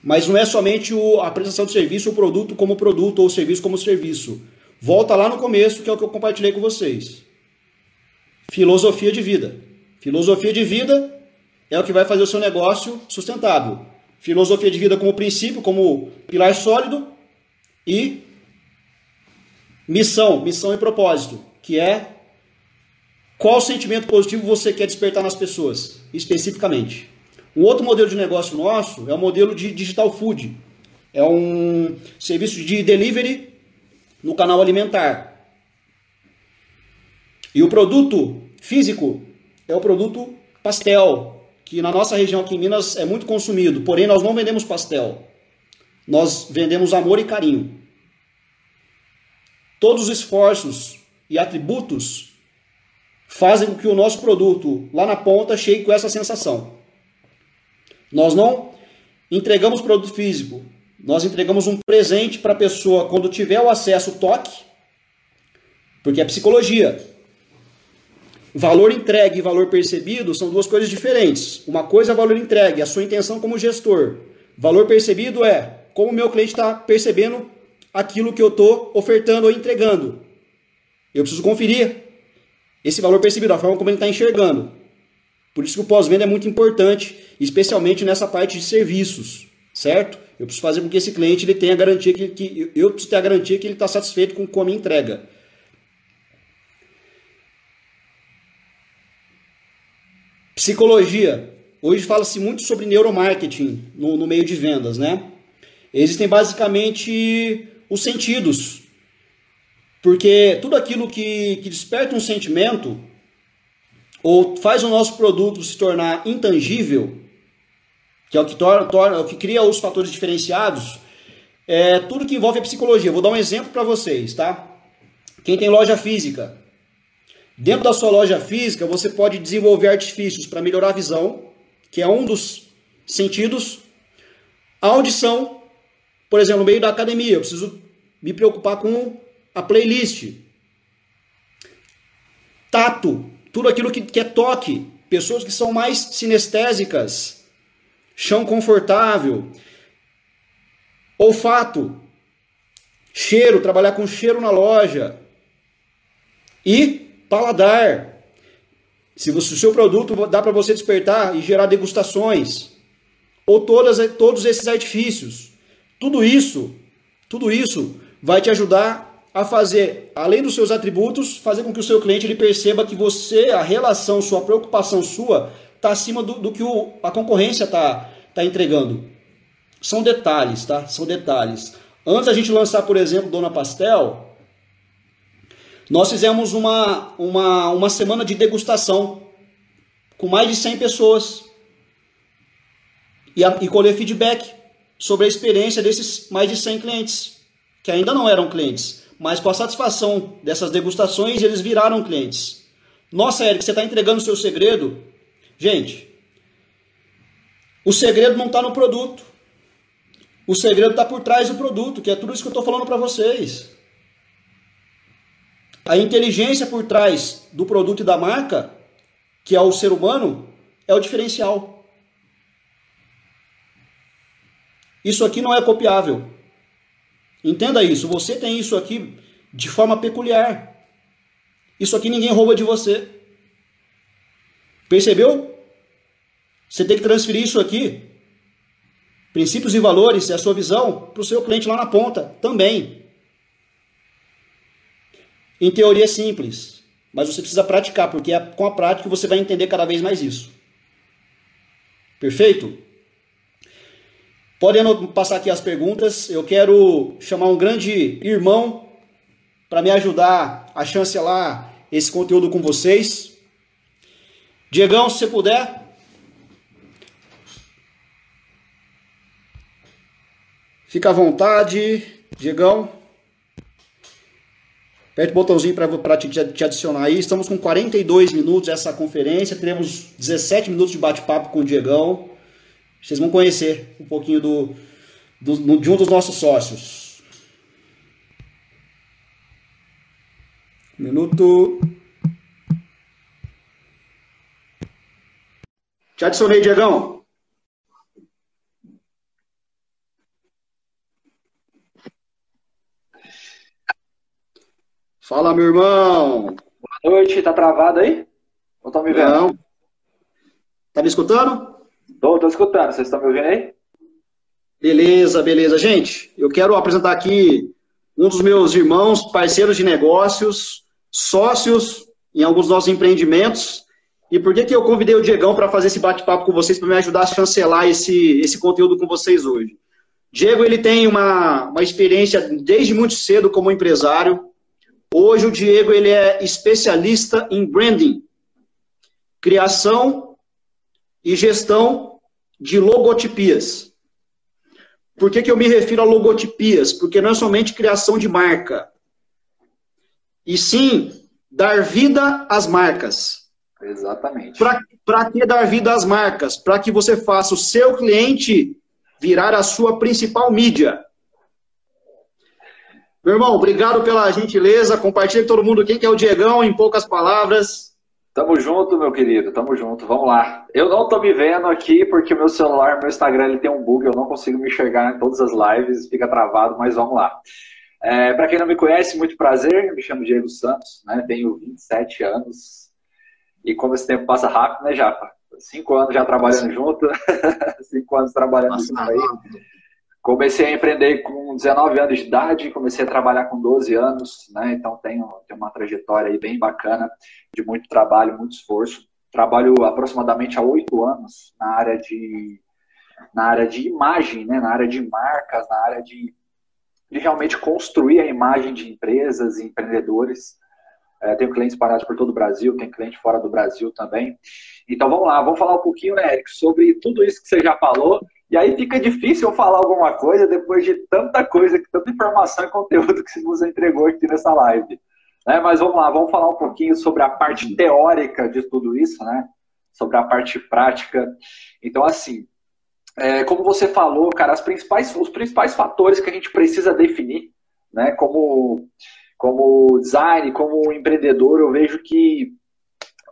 Mas não é somente o, a prestação de serviço, o produto como produto ou o serviço como serviço. Volta lá no começo, que é o que eu compartilhei com vocês. Filosofia de vida. Filosofia de vida é o que vai fazer o seu negócio sustentável. Filosofia de vida como princípio, como pilar sólido e missão, missão e propósito, que é qual sentimento positivo você quer despertar nas pessoas, especificamente. Um outro modelo de negócio nosso é o modelo de digital food. É um serviço de delivery no canal alimentar. E o produto físico é o produto pastel, que na nossa região aqui em Minas é muito consumido. Porém, nós não vendemos pastel. Nós vendemos amor e carinho. Todos os esforços e atributos fazem com que o nosso produto lá na ponta chegue com essa sensação. Nós não entregamos produto físico, nós entregamos um presente para a pessoa quando tiver o acesso toque, porque é psicologia. Valor entregue e valor percebido são duas coisas diferentes. Uma coisa é valor entregue, a sua intenção como gestor. Valor percebido é como o meu cliente está percebendo aquilo que eu estou ofertando ou entregando. Eu preciso conferir esse valor percebido, a forma como ele está enxergando. Por isso que o pós-venda é muito importante, especialmente nessa parte de serviços, certo? Eu preciso fazer com que esse cliente ele tenha garantia que, que eu preciso ter a garantia que ele está satisfeito com, com a minha entrega. Psicologia. Hoje fala-se muito sobre neuromarketing no, no meio de vendas, né? Existem basicamente os sentidos. Porque tudo aquilo que, que desperta um sentimento ou faz o nosso produto se tornar intangível, que é o que, torna, torna, o que cria os fatores diferenciados, é tudo que envolve a psicologia. Vou dar um exemplo para vocês, tá? Quem tem loja física, dentro da sua loja física você pode desenvolver artifícios para melhorar a visão, que é um dos sentidos. A audição, por exemplo, no meio da academia, eu preciso me preocupar com a playlist. Tato, tudo aquilo que, que é toque, pessoas que são mais sinestésicas, chão confortável, olfato, cheiro, trabalhar com cheiro na loja. E paladar. Se, o seu produto dá para você despertar e gerar degustações, ou todas, todos esses artifícios, tudo isso, tudo isso vai te ajudar a fazer, além dos seus atributos, fazer com que o seu cliente ele perceba que você, a relação, sua preocupação sua, está acima do, do, que o, a concorrência está tá entregando. São detalhes, tá? São detalhes. Antes da gente lançar, por exemplo, Dona Pastel, nós fizemos uma, uma, uma semana de degustação com mais de 100 pessoas e, a, e colher feedback sobre a experiência desses mais de 100 clientes, que ainda não eram clientes, mas com a satisfação dessas degustações, eles viraram clientes. Nossa, Eric, você está entregando o seu segredo? Gente, o segredo não está no produto. O segredo está por trás do produto, que é tudo isso que eu estou falando para vocês. A inteligência por trás do produto e da marca, que é o ser humano, é o diferencial. Isso aqui não é copiável. Entenda isso. Você tem isso aqui de forma peculiar. Isso aqui ninguém rouba de você. Percebeu? Você tem que transferir isso aqui princípios e valores e a sua visão para o seu cliente lá na ponta também. Em teoria é simples, mas você precisa praticar, porque é com a prática você vai entender cada vez mais isso. Perfeito? Podem passar aqui as perguntas. Eu quero chamar um grande irmão para me ajudar a chancelar esse conteúdo com vocês. Diegão, se você puder, Fica à vontade, Diegão. Aperte o botãozinho para te, te adicionar aí. Estamos com 42 minutos essa conferência. Teremos 17 minutos de bate-papo com o Diegão. Vocês vão conhecer um pouquinho do, do, de um dos nossos sócios. Minuto. Te adicionei, Diegão. Fala, meu irmão. Boa noite, tá travado aí? Não estão me vendo? Não. Tá me escutando? Tô, escutando. Vocês estão me ouvindo aí? Beleza, beleza. Gente, eu quero apresentar aqui um dos meus irmãos, parceiros de negócios, sócios em alguns dos nossos empreendimentos. E por que, que eu convidei o Diegão para fazer esse bate-papo com vocês, para me ajudar a chancelar esse, esse conteúdo com vocês hoje? Diego, ele tem uma, uma experiência desde muito cedo como empresário, Hoje o Diego ele é especialista em branding, criação e gestão de logotipias. Por que, que eu me refiro a logotipias? Porque não é somente criação de marca, e sim dar vida às marcas. Exatamente. Para que dar vida às marcas? Para que você faça o seu cliente virar a sua principal mídia. Meu irmão, obrigado pela gentileza. Compartilhe com todo mundo quem que é o Diegão em poucas palavras. Tamo junto, meu querido. Tamo junto. Vamos lá. Eu não tô me vendo aqui porque o meu celular, meu Instagram, ele tem um bug. Eu não consigo me enxergar em todas as lives. Fica travado, mas vamos lá. É, para quem não me conhece, muito prazer. Me chamo Diego Santos, né? Tenho 27 anos. E como esse tempo passa rápido, né, Japa? Cinco anos já trabalhando junto. Cinco anos trabalhando junto aí. Comecei a empreender com 19 anos de idade, comecei a trabalhar com 12 anos, né? Então tenho, tenho uma trajetória aí bem bacana, de muito trabalho, muito esforço. Trabalho aproximadamente há oito anos na área de na área de imagem, né? Na área de marcas, na área de, de realmente construir a imagem de empresas e empreendedores. É, tenho clientes parados por todo o Brasil, tenho cliente fora do Brasil também. Então vamos lá, vamos falar um pouquinho, né, Eric, sobre tudo isso que você já falou e aí fica difícil eu falar alguma coisa depois de tanta coisa, tanta informação e conteúdo que você entregou aqui nessa live. Né? Mas vamos lá, vamos falar um pouquinho sobre a parte teórica de tudo isso, né? Sobre a parte prática. Então, assim, é, como você falou, cara, as principais, os principais fatores que a gente precisa definir, né? Como, como design, como empreendedor, eu vejo que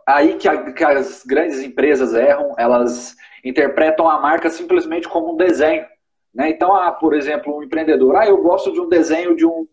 aí que, a, que as grandes empresas erram, elas interpretam a marca simplesmente como um desenho. Né? Então, ah, por exemplo, um empreendedor, ah, eu gosto de um desenho de um,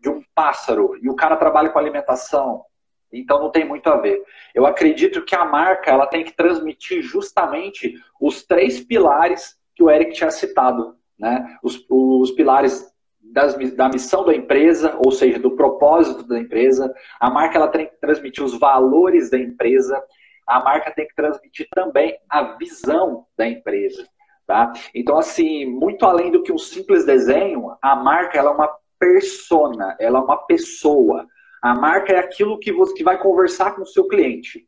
de um pássaro, e o cara trabalha com alimentação, então não tem muito a ver. Eu acredito que a marca ela tem que transmitir justamente os três pilares que o Eric tinha citado. Né? Os, os pilares das, da missão da empresa, ou seja, do propósito da empresa. A marca ela tem que transmitir os valores da empresa a marca tem que transmitir também a visão da empresa. Tá? Então, assim, muito além do que um simples desenho, a marca ela é uma persona, ela é uma pessoa. A marca é aquilo que você que vai conversar com o seu cliente.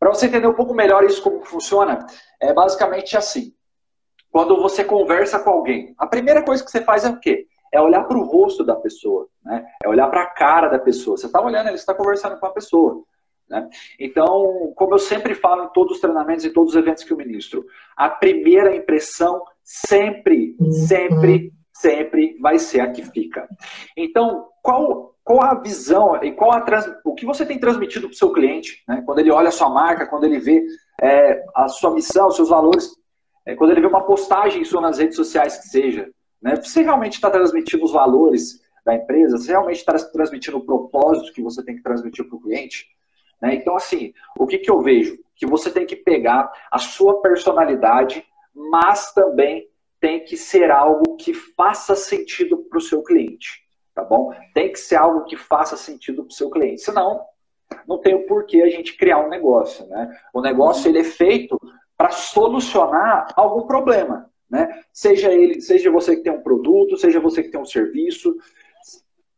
Para você entender um pouco melhor isso como funciona, é basicamente assim. Quando você conversa com alguém, a primeira coisa que você faz é o quê? É olhar para o rosto da pessoa, né? É olhar para a cara da pessoa. Você está olhando, você está conversando com a pessoa. Né? Então, como eu sempre falo em todos os treinamentos e todos os eventos que eu ministro, a primeira impressão sempre, sempre, sempre vai ser a que fica. Então, qual, qual a visão e qual a trans, o que você tem transmitido para o seu cliente, né? quando ele olha a sua marca, quando ele vê é, a sua missão, os seus valores, é, quando ele vê uma postagem sua nas redes sociais que seja, né? você realmente está transmitindo os valores da empresa, você realmente está transmitindo o propósito que você tem que transmitir para o cliente, né? Então, assim, o que, que eu vejo? Que você tem que pegar a sua personalidade, mas também tem que ser algo que faça sentido para o seu cliente, tá bom? Tem que ser algo que faça sentido para o seu cliente. Senão, não tem o porquê a gente criar um negócio, né? O negócio ele é feito para solucionar algum problema, né? Seja ele, seja você que tem um produto, seja você que tem um serviço,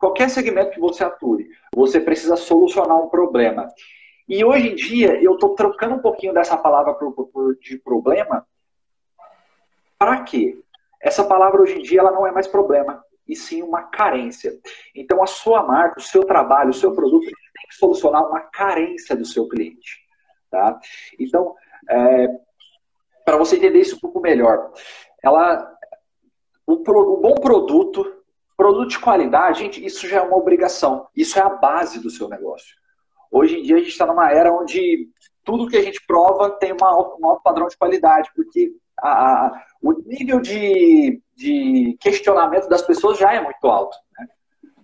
qualquer segmento que você atue, você precisa solucionar um problema. E hoje em dia, eu estou trocando um pouquinho dessa palavra de problema. Para quê? Essa palavra hoje em dia ela não é mais problema, e sim uma carência. Então, a sua marca, o seu trabalho, o seu produto tem que solucionar uma carência do seu cliente. Tá? Então, é, para você entender isso um pouco melhor, ela, o bom produto Produto de qualidade, gente, isso já é uma obrigação. Isso é a base do seu negócio. Hoje em dia a gente está numa era onde tudo que a gente prova tem uma, um alto padrão de qualidade, porque a, a, o nível de, de, questionamento das pessoas já é muito alto. Né?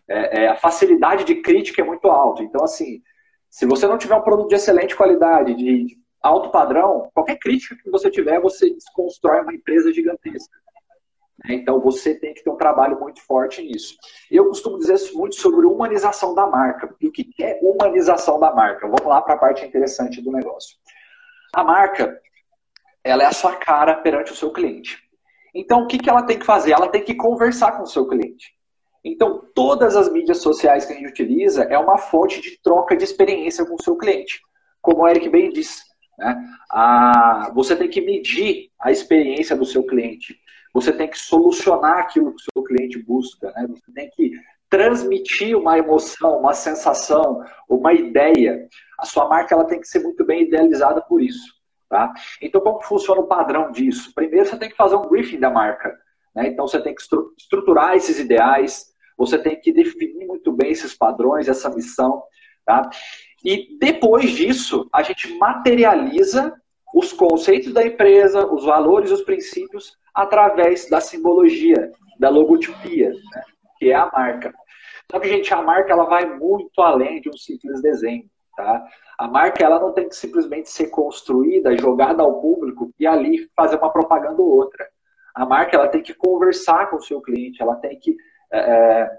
É, é, a facilidade de crítica é muito alta. Então, assim, se você não tiver um produto de excelente qualidade, de, de alto padrão, qualquer crítica que você tiver, você desconstrói uma empresa gigantesca. Né? Então você tem que ter um trabalho muito forte nisso. Eu costumo dizer muito sobre humanização da marca. E o que é humanização da marca? Vamos lá para a parte interessante do negócio. A marca, ela é a sua cara perante o seu cliente. Então o que, ela tem que fazer? Ela tem que conversar com o seu cliente. Então todas as mídias sociais que a gente utiliza é uma fonte de troca de experiência com o seu cliente. Como o Eric bem disse, né? a, você tem que medir a experiência do seu cliente. Você tem que solucionar aquilo que o seu cliente busca, né? Você tem que transmitir uma emoção, uma sensação, uma ideia. A sua marca ela tem que ser muito bem idealizada por isso. Tá? Então, como funciona o padrão disso? Primeiro, você tem que fazer um briefing da marca. Né? Então, você tem que estruturar esses ideais, você tem que definir muito bem esses padrões, essa missão. Tá? E depois disso, a gente materializa os conceitos da empresa, os valores, os princípios através da simbologia, da logotipia, né? que é a marca. Só que, gente, a marca ela vai muito além de um simples desenho. Tá? A marca ela não tem que simplesmente ser construída, jogada ao público e ali fazer uma propaganda ou outra. A marca ela tem que conversar com o seu cliente, ela tem que, é, é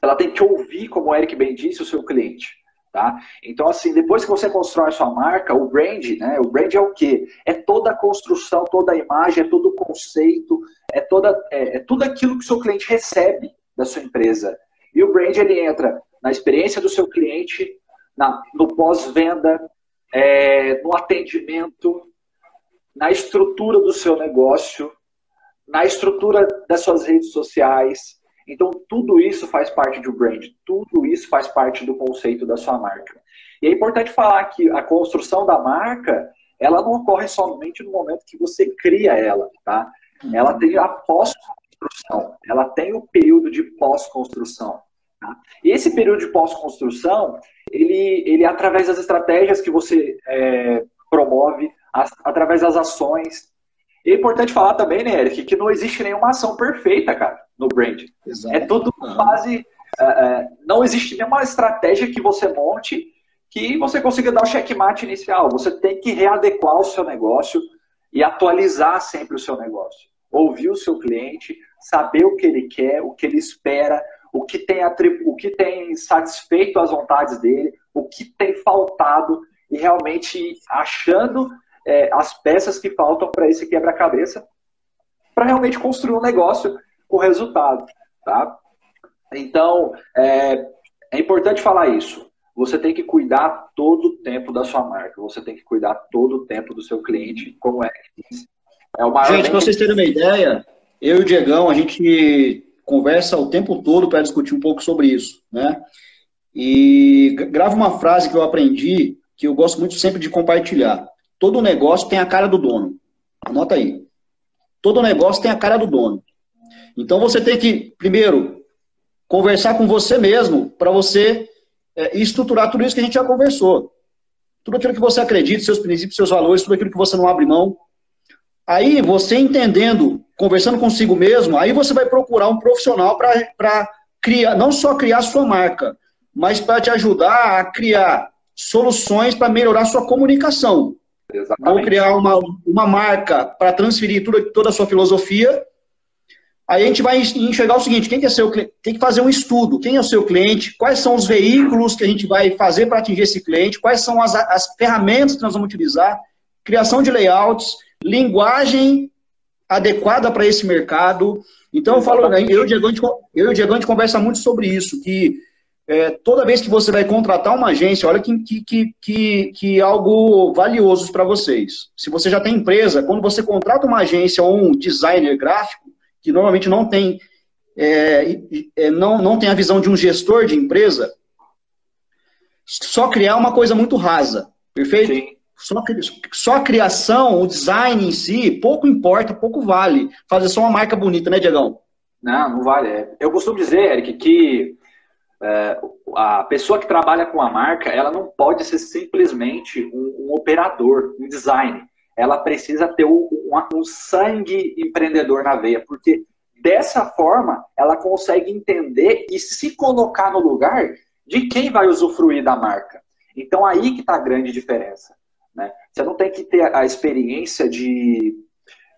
ela tem que ouvir, como o Eric bem disse, o seu cliente. Tá? Então, assim, depois que você constrói a sua marca, o brand, né? O brand é o quê? É toda a construção, toda a imagem, é todo o conceito, é, toda, é, é tudo aquilo que o seu cliente recebe da sua empresa. E o brand, ele entra na experiência do seu cliente, na, no pós-venda, é, no atendimento, na estrutura do seu negócio, na estrutura das suas redes sociais, então, tudo isso faz parte do brand, tudo isso faz parte do conceito da sua marca. E é importante falar que a construção da marca, ela não ocorre somente no momento que você cria ela, tá? Ela tem a pós-construção, ela tem o período de pós-construção. Tá? E esse período de pós-construção, ele, ele é através das estratégias que você é, promove, as, através das ações. E é importante falar também, né, Eric, que não existe nenhuma ação perfeita, cara no brand. Exato. É tudo base. Uh, não existe nenhuma estratégia que você monte que você consiga dar o checkmate inicial. Você tem que readequar o seu negócio e atualizar sempre o seu negócio. Ouvir o seu cliente, saber o que ele quer, o que ele espera, o que tem, o que tem satisfeito as vontades dele, o que tem faltado e realmente achando é, as peças que faltam para esse quebra-cabeça para realmente construir um negócio com resultado, tá? Então, é, é importante falar isso. você tem que cuidar todo o tempo da sua marca, você tem que cuidar todo o tempo do seu cliente, como é que é o maior Gente, para vocês terem uma ideia, eu e o Diegão, a gente conversa o tempo todo para discutir um pouco sobre isso, né? E grava uma frase que eu aprendi, que eu gosto muito sempre de compartilhar. Todo negócio tem a cara do dono. Anota aí. Todo negócio tem a cara do dono. Então você tem que, primeiro, conversar com você mesmo para você é, estruturar tudo isso que a gente já conversou. Tudo aquilo que você acredita, seus princípios, seus valores, tudo aquilo que você não abre mão. Aí você entendendo, conversando consigo mesmo, aí você vai procurar um profissional para criar, não só criar sua marca, mas para te ajudar a criar soluções para melhorar sua comunicação. Exatamente. Vou criar uma, uma marca para transferir tudo, toda a sua filosofia. Aí a gente vai enxergar o seguinte: quem que é seu Tem que fazer um estudo. Quem é o seu cliente? Quais são os veículos que a gente vai fazer para atingir esse cliente? Quais são as, as ferramentas que nós vamos utilizar? Criação de layouts, linguagem adequada para esse mercado. Então, eu falo, eu e o Diego, eu e o Diego, a gente conversa muito sobre isso, que é, toda vez que você vai contratar uma agência, olha que, que, que, que algo valioso para vocês. Se você já tem empresa, quando você contrata uma agência ou um designer gráfico, que normalmente não tem, é, é, não, não tem a visão de um gestor de empresa, só criar uma coisa muito rasa, perfeito? Sim. Só, só a criação, o design em si, pouco importa, pouco vale. Fazer só uma marca bonita, né, Diegão? Não, não vale. Eu costumo dizer, Eric, que é, a pessoa que trabalha com a marca, ela não pode ser simplesmente um, um operador, um design. Ela precisa ter um, um, um sangue empreendedor na veia, porque dessa forma ela consegue entender e se colocar no lugar de quem vai usufruir da marca. Então aí que está a grande diferença. Né? Você não tem que ter a experiência de,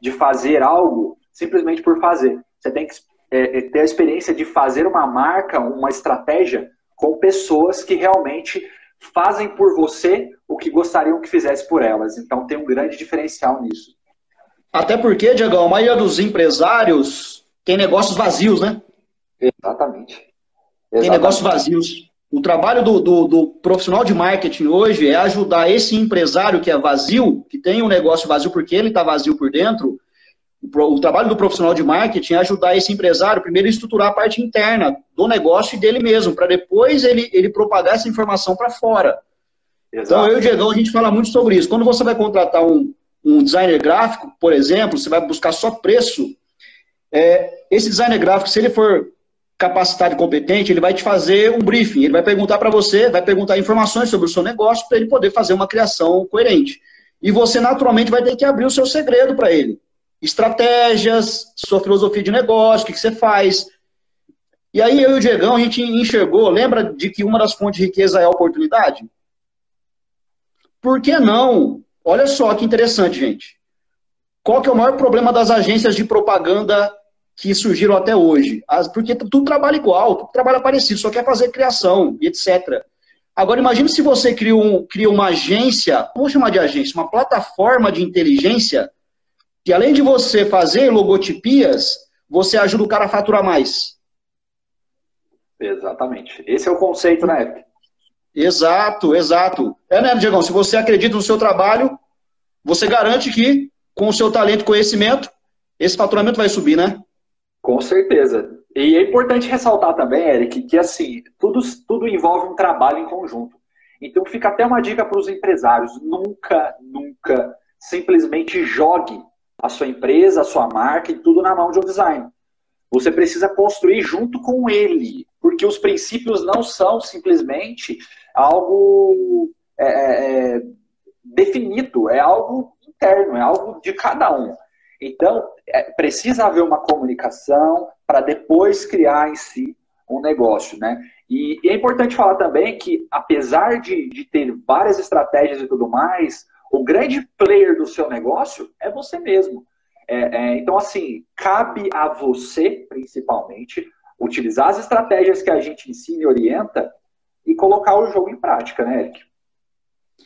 de fazer algo simplesmente por fazer. Você tem que é, é, ter a experiência de fazer uma marca, uma estratégia com pessoas que realmente fazem por você o que gostariam que fizesse por elas. Então tem um grande diferencial nisso. Até porque, Diego, a maioria dos empresários tem negócios vazios, né? Exatamente. Exatamente. Tem negócios vazios. O trabalho do, do, do, profissional de marketing hoje é ajudar esse empresário que é vazio, que tem um negócio vazio porque ele está vazio por dentro, o trabalho do profissional de marketing é ajudar esse empresário, primeiro, a estruturar a parte interna do negócio e dele mesmo, para depois ele, ele propagar essa informação para fora. Exato. Então, eu e o Diegão, a gente fala muito sobre isso. Quando você vai contratar um, um designer gráfico, por exemplo, você vai buscar só preço, é, esse designer gráfico, se ele for capacitado e competente, ele vai te fazer um briefing, ele vai perguntar para você, vai perguntar informações sobre o seu negócio para ele poder fazer uma criação coerente. E você, naturalmente, vai ter que abrir o seu segredo para ele estratégias, sua filosofia de negócio, o que, que você faz. E aí eu e o Diegão, a gente enxergou, lembra de que uma das fontes de riqueza é a oportunidade? Por que não? Olha só que interessante, gente. Qual que é o maior problema das agências de propaganda que surgiram até hoje? As, porque tudo trabalha igual, tudo trabalha parecido, só quer fazer criação e etc. Agora imagine se você cria, um, cria uma agência, vou chamar de agência, uma plataforma de inteligência que além de você fazer logotipias, você ajuda o cara a faturar mais. Exatamente. Esse é o conceito, né? Exato, exato. É, né, Diegão? Se você acredita no seu trabalho, você garante que, com o seu talento e conhecimento, esse faturamento vai subir, né? Com certeza. E é importante ressaltar também, Eric, que assim, tudo, tudo envolve um trabalho em conjunto. Então fica até uma dica para os empresários: nunca, nunca simplesmente jogue a sua empresa, a sua marca e tudo na mão de um design. Você precisa construir junto com ele, porque os princípios não são simplesmente algo é, é, é, definido, é algo interno, é algo de cada um. Então, é, precisa haver uma comunicação para depois criar em si um negócio, né? E, e, é importante falar também que, apesar de, de ter várias estratégias e tudo mais, o grande player do seu negócio é você mesmo. É, é, então, assim, cabe a você, principalmente, utilizar as estratégias que a gente ensina e orienta e colocar o jogo em prática, né, Eric?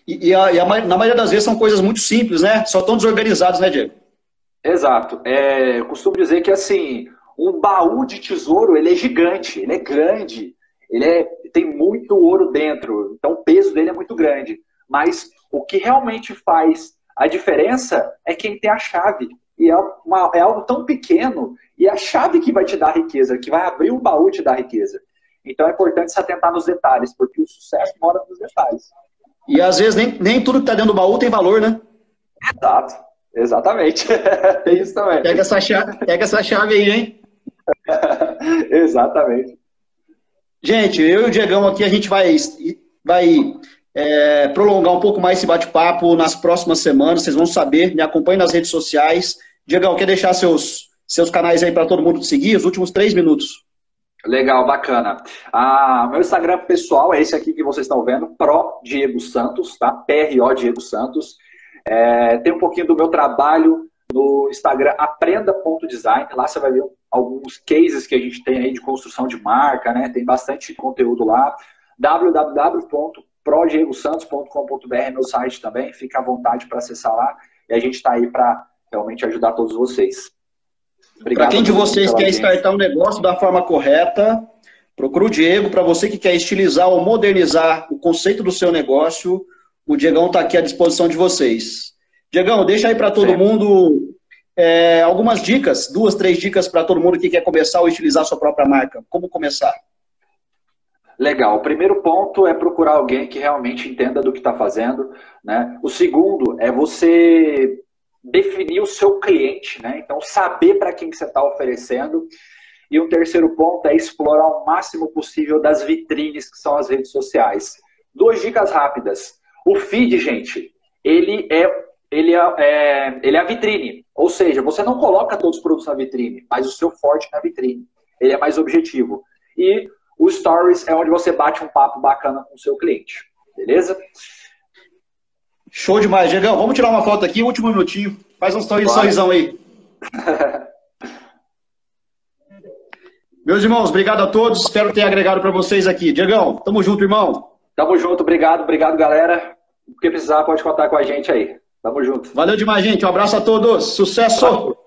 E, e, a, e a, na maioria das vezes são coisas muito simples, né? Só tão desorganizados, né, Diego? Exato. É, eu costumo dizer que, assim, um baú de tesouro, ele é gigante, ele é grande, ele é, tem muito ouro dentro, então o peso dele é muito grande. Mas o que realmente faz a diferença é quem tem a chave. E é, uma, é algo tão pequeno, e é a chave que vai te dar riqueza, que vai abrir o baú e te dar riqueza. Então é importante se atentar nos detalhes, porque o sucesso mora nos detalhes. E às vezes nem, nem tudo que está dentro do baú tem valor, né? Exato, exatamente. tem isso também. Pega essa chave, pega essa chave aí, hein? exatamente. Gente, eu e o Diegão aqui, a gente vai, vai é, prolongar um pouco mais esse bate-papo nas próximas semanas. Vocês vão saber, me acompanhem nas redes sociais. Diegão, quer deixar seus, seus canais aí para todo mundo seguir? Os últimos três minutos. Legal, bacana. Ah, meu Instagram pessoal é esse aqui que vocês estão vendo, Pro Diego Santos, tá? PRO Diego Santos. É, tem um pouquinho do meu trabalho no Instagram aprenda.design. Lá você vai ver alguns cases que a gente tem aí de construção de marca, né? Tem bastante conteúdo lá. www.prodiegosantos.com.br é meu site também. Fica à vontade para acessar lá. E a gente está aí para realmente ajudar todos vocês. Para quem de vocês quer startar um negócio da forma correta, procura o Diego. Para você que quer estilizar ou modernizar o conceito do seu negócio, o Diegão está aqui à disposição de vocês. Diegão, deixa aí para todo certo. mundo é, algumas dicas, duas, três dicas para todo mundo que quer começar ou utilizar sua própria marca. Como começar? Legal. O primeiro ponto é procurar alguém que realmente entenda do que está fazendo. Né? O segundo é você definir o seu cliente, né? Então, saber para quem que você está oferecendo. E um terceiro ponto é explorar o máximo possível das vitrines que são as redes sociais. Duas dicas rápidas. O feed, gente, ele é, ele é, é, ele é a vitrine. Ou seja, você não coloca todos os produtos na vitrine, mas o seu forte na vitrine. Ele é mais objetivo. E o Stories é onde você bate um papo bacana com o seu cliente. Beleza? Show demais, Diegão. Vamos tirar uma foto aqui, último minutinho. Faz um sorrisão aí. Meus irmãos, obrigado a todos. Espero ter agregado para vocês aqui. Diegão, tamo junto, irmão. Tamo junto, obrigado, obrigado, galera. O que precisar, pode contar com a gente aí. Tamo junto. Valeu demais, gente. Um abraço a todos. Sucesso!